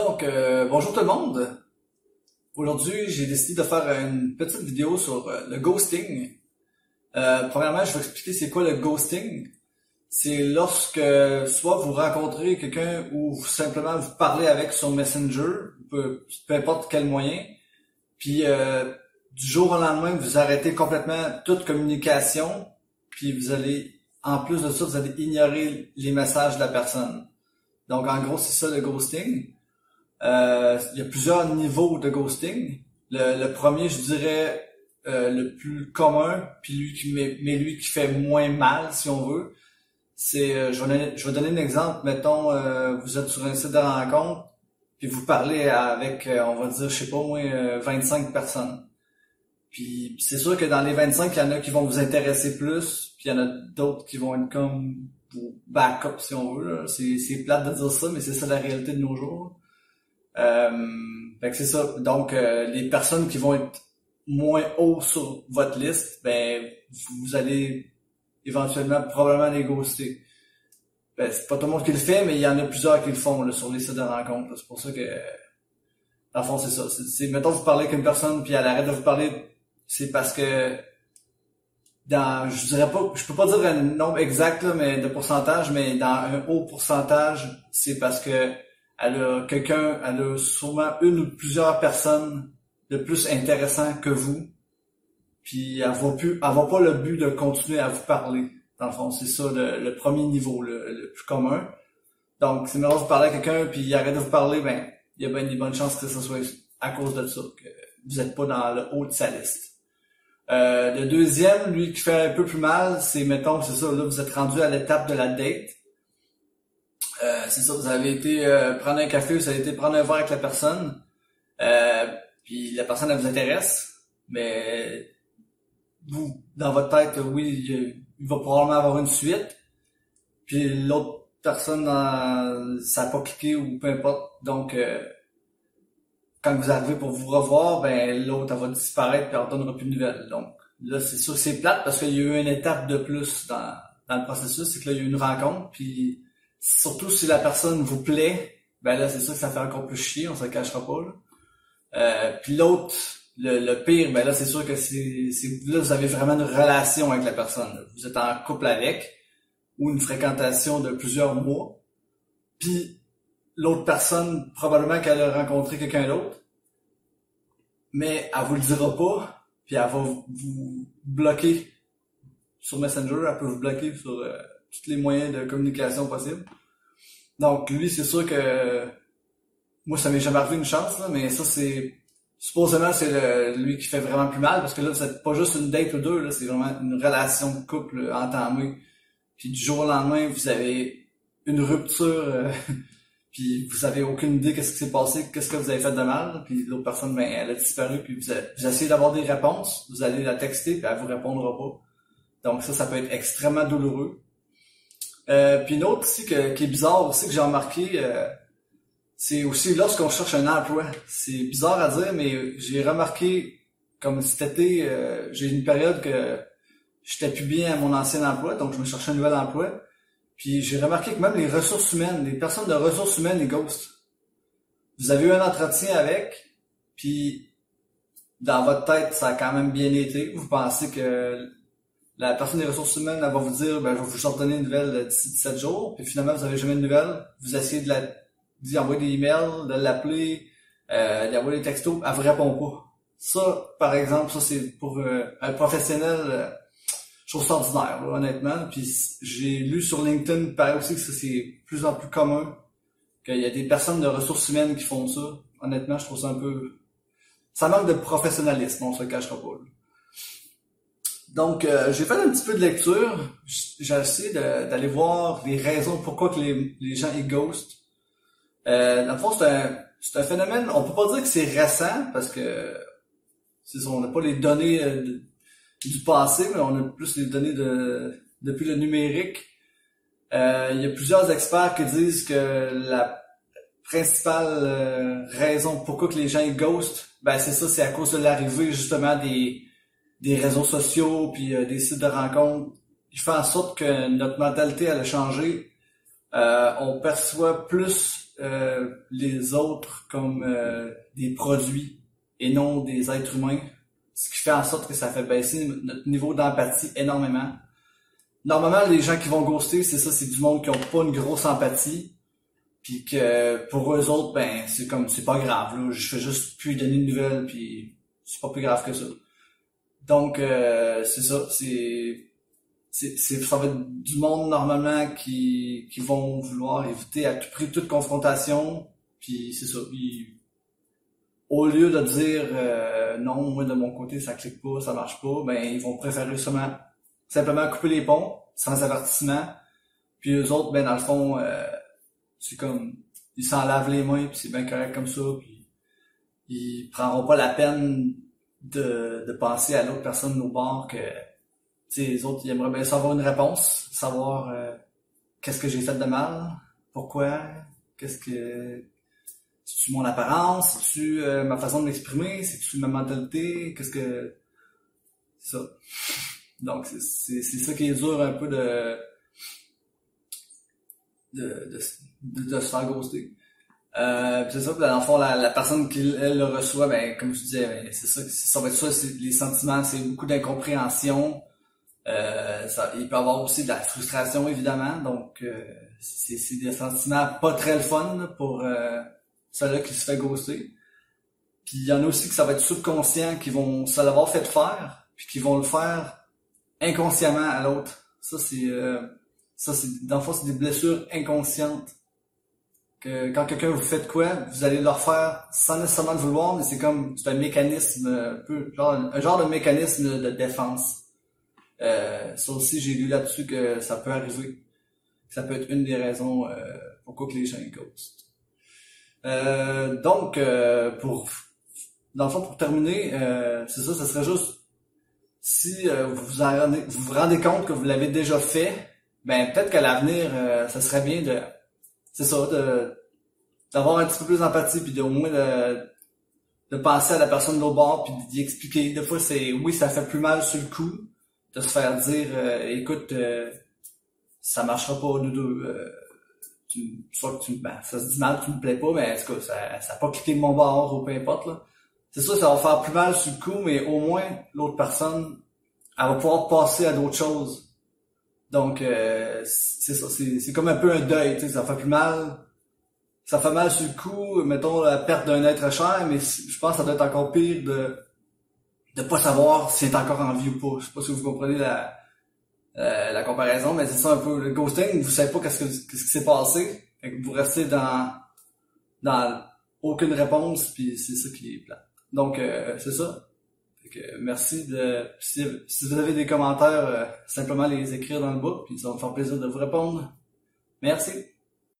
Donc, euh, bonjour tout le monde. Aujourd'hui, j'ai décidé de faire une petite vidéo sur euh, le ghosting. Euh, premièrement, je vais expliquer c'est quoi le ghosting. C'est lorsque soit vous rencontrez quelqu'un ou simplement vous parlez avec sur Messenger, peu, peu importe quel moyen, puis euh, du jour au lendemain, vous arrêtez complètement toute communication, puis vous allez, en plus de ça, vous allez ignorer les messages de la personne. Donc, en gros, c'est ça le ghosting. Euh, il y a plusieurs niveaux de ghosting. Le, le premier, je dirais, euh, le plus commun, puis lui qui mais, lui qui fait moins mal, si on veut, c'est, euh, je, vais je vais donner un exemple. Mettons, euh, vous êtes sur un site de rencontre, puis vous parlez avec, euh, on va dire, je sais pas, moins 25 personnes. Puis c'est sûr que dans les 25, il y en a qui vont vous intéresser plus, puis il y en a d'autres qui vont être comme pour backup, si on veut. C'est, c'est plate de dire ça, mais c'est ça la réalité de nos jours. Euh, fait que c'est ça. Donc, euh, les personnes qui vont être moins haut sur votre liste, ben, vous allez éventuellement probablement les ghoster. Ben, c'est pas tout le monde qui le fait, mais il y en a plusieurs qui le font là, sur les sites de rencontres. C'est pour ça que, dans fond, c'est ça. C'est, mettons, vous parlez avec une personne, puis elle arrête de vous parler, c'est parce que dans, je dirais pas, je peux pas dire un nombre exact, là, mais de pourcentage, mais dans un haut pourcentage, c'est parce que elle a quelqu'un, elle a sûrement une ou plusieurs personnes de plus intéressant que vous. Puis elle va plus, elle va pas le but de continuer à vous parler. Dans le fond, c'est ça le, premier niveau, le, plus commun. Donc, si maintenant vous parlez à quelqu'un puis il arrête de vous parler, ben, il y a bien des bonnes chances que ce soit à cause de ça, que vous n'êtes pas dans le haut de sa liste. Euh, le deuxième, lui qui fait un peu plus mal, c'est mettons, c'est ça, là, vous êtes rendu à l'étape de la date. Euh, c'est ça, vous avez été euh, prendre un café, vous avez été prendre un verre avec la personne, euh, puis la personne elle vous intéresse, mais vous, dans votre tête, oui, il, va probablement avoir une suite, puis l'autre personne, ça n'a pas cliqué ou peu importe, donc quand vous arrivez pour vous revoir, ben l'autre va disparaître puis elle donnera plus de nouvelles. Donc là, c'est sûr c'est plate parce qu'il y a eu une étape de plus dans, dans le processus, c'est que là, il y a eu une rencontre, puis surtout si la personne vous plaît, ben là, c'est sûr que ça fait encore plus chier, on se le cachera pas. Là. Euh, puis l'autre, le, pire, ben là, c'est sûr que c'est, là, vous avez vraiment une relation avec la personne. Vous êtes en couple avec, ou une fréquentation de plusieurs mois. Puis l'autre personne, probablement qu'elle a rencontré quelqu'un d'autre, mais elle vous le dira pas, puis elle va vous bloquer sur Messenger, elle peut vous bloquer sur euh, tous les moyens de communication possibles. Donc lui, c'est sûr que moi, ça m'est jamais arrivé une chance, mais ça c'est supposément c'est lui qui fait vraiment plus mal parce que là, c'est pas juste une date ou deux, là, c'est vraiment une relation de couple entamée. Puis du jour au lendemain, vous avez une rupture, euh, puis vous avez aucune idée qu'est-ce qui s'est passé, qu'est-ce que vous avez fait de mal, puis l'autre personne, ben, elle a disparu, puis vous, vous essayez d'avoir des réponses, vous allez la texter, puis elle vous répondra pas. Donc ça, ça peut être extrêmement douloureux. Euh, puis une autre aussi qui est bizarre aussi que j'ai remarqué, euh, c'est aussi lorsqu'on cherche un emploi. C'est bizarre à dire, mais j'ai remarqué comme cet été, euh, j'ai une période que j'étais plus bien à mon ancien emploi, donc je me cherchais un nouvel emploi. Puis j'ai remarqué que même les ressources humaines, les personnes de ressources humaines, les ghosts, vous avez eu un entretien avec, puis dans votre tête, ça a quand même bien été. Vous pensez que la personne des ressources humaines, va vous dire, ben, je vais vous ordonner une nouvelle d'ici 17 jours, puis finalement, vous avez jamais de nouvelles, vous essayez de la, d'y envoyer des emails, de l'appeler, euh, d'y envoyer des textos, elle vous répond pas. Ça, par exemple, ça c'est pour euh, un professionnel, euh, chose ordinaire, honnêtement. Puis j'ai lu sur LinkedIn, paraît aussi que c'est plus en plus commun, qu'il y a des personnes de ressources humaines qui font ça. Honnêtement, je trouve ça un peu... Ça manque de professionnalisme, on se le cachera pas. Donc, euh, j'ai fait un petit peu de lecture. J'ai essayé d'aller voir les raisons pourquoi que les, gens ils ghostent. Euh, dans le fond, c'est un, phénomène, on peut pas dire que c'est récent, parce que on n'a pas les données euh, du passé, mais on a plus les données de depuis le numérique. Euh, il y a plusieurs experts qui disent que la principale raison pourquoi que les gens ils ghostent, ben c'est ça, c'est à cause de l'arrivée justement des des réseaux sociaux puis euh, des sites de rencontres, qui fait en sorte que notre mentalité elle a changé. Euh, on perçoit plus euh, les autres comme euh, des produits et non des êtres humains, ce qui fait en sorte que ça fait baisser notre niveau d'empathie énormément. Normalement, les gens qui vont ghoster, c'est ça, c'est du monde qui ont pas une grosse empathie, puis que pour eux autres, ben c'est comme c'est pas grave, là, je fais juste plus donner de nouvelles, puis c'est pas plus grave que ça. Donc euh, c'est ça, c'est c'est ça va être du monde normalement qui qui vont vouloir éviter à tout prix toute confrontation, puis c'est ça. au lieu de dire euh, non, moi de mon côté ça clique pas, ça marche pas, ben ils vont préférer seulement simplement couper les ponts sans avertissement. Puis eux autres, ben dans le fond, euh, c'est comme ils s'en lavent les mains, puis c'est bien correct comme ça, puis ils prendront pas la peine de, de penser à l'autre personne au bord que les autres ils aimeraient bien savoir une réponse, savoir euh, qu'est-ce que j'ai fait de mal, pourquoi, qu'est-ce que c'est-tu mon apparence, c'est-tu euh, ma façon de m'exprimer, c'est-tu ma mentalité, qu'est-ce que ça. Donc c'est c'est ça qui est dur un peu de de, de, de, se faire ghoster. Euh, c'est ça, dans le fond, la, la personne qui elle le reçoit, ben comme je disais, ben, c'est ça, ça va être ça, les sentiments, c'est beaucoup d'incompréhension. Euh, il peut y avoir aussi de la frustration évidemment, donc euh, c'est, des sentiments pas très le fun pour euh, celui qui se fait ghoster. Puis il y en a aussi que ça va être subconscient, qui vont se l'avoir fait faire, puis qui vont le faire inconsciemment à l'autre. Ça c'est euh, ça, c'est, dans le fond, c'est des blessures inconscientes. Que quand quelqu'un vous fait quoi, vous allez leur faire sans nécessairement le vouloir, mais c'est comme, c'est un mécanisme, un peu, genre, un genre de mécanisme de défense. Euh, ça aussi, j'ai lu là-dessus que ça peut arriver. Ça peut être une des raisons euh, pourquoi que les gens ghostent. Euh, donc, euh, pour, dans le fond, pour terminer, euh, c'est ça, ça serait juste si vous, vous, en rendez, vous vous rendez compte que vous l'avez déjà fait, ben peut-être qu'à l'avenir, euh, ça serait bien de, c'est ça, de d'avoir un petit peu plus d'empathie puis de au moins de, de penser à la personne de l'autre bord puis d'y expliquer. Des fois, c'est oui, ça fait plus mal sur le coup de se faire dire, euh, écoute, euh, ça marchera pas nous deux. tu, soit que tu, ben, ça se dit mal, tu me plais pas, mais est-ce que ça, ça a pas cliqué de mon bord ou peu importe là. C'est ça, ça va faire plus mal sur le coup, mais au moins l'autre personne, elle va pouvoir passer à d'autres choses donc, euh, c'est ça, c'est comme un peu un deuil, tu sais, ça fait plus mal. Ça fait mal sur le coup, mettons, la perte d'un être cher, mais je pense que ça doit être encore pire de de pas savoir s'il est encore en vie ou pas. Je sais pas si vous comprenez la, euh, la comparaison, mais c'est ça un peu. Le ghosting, vous savez pas qu'est-ce, que, qu'est-ce qui s'est passé. Fait que vous restez dans dans aucune réponse, puis c'est ça qui est plat. Donc, euh, c'est ça merci de. Si, vous avez des commentaires, euh, simplement les écrire dans le book, puis ça va me faire plaisir de vous répondre. Merci.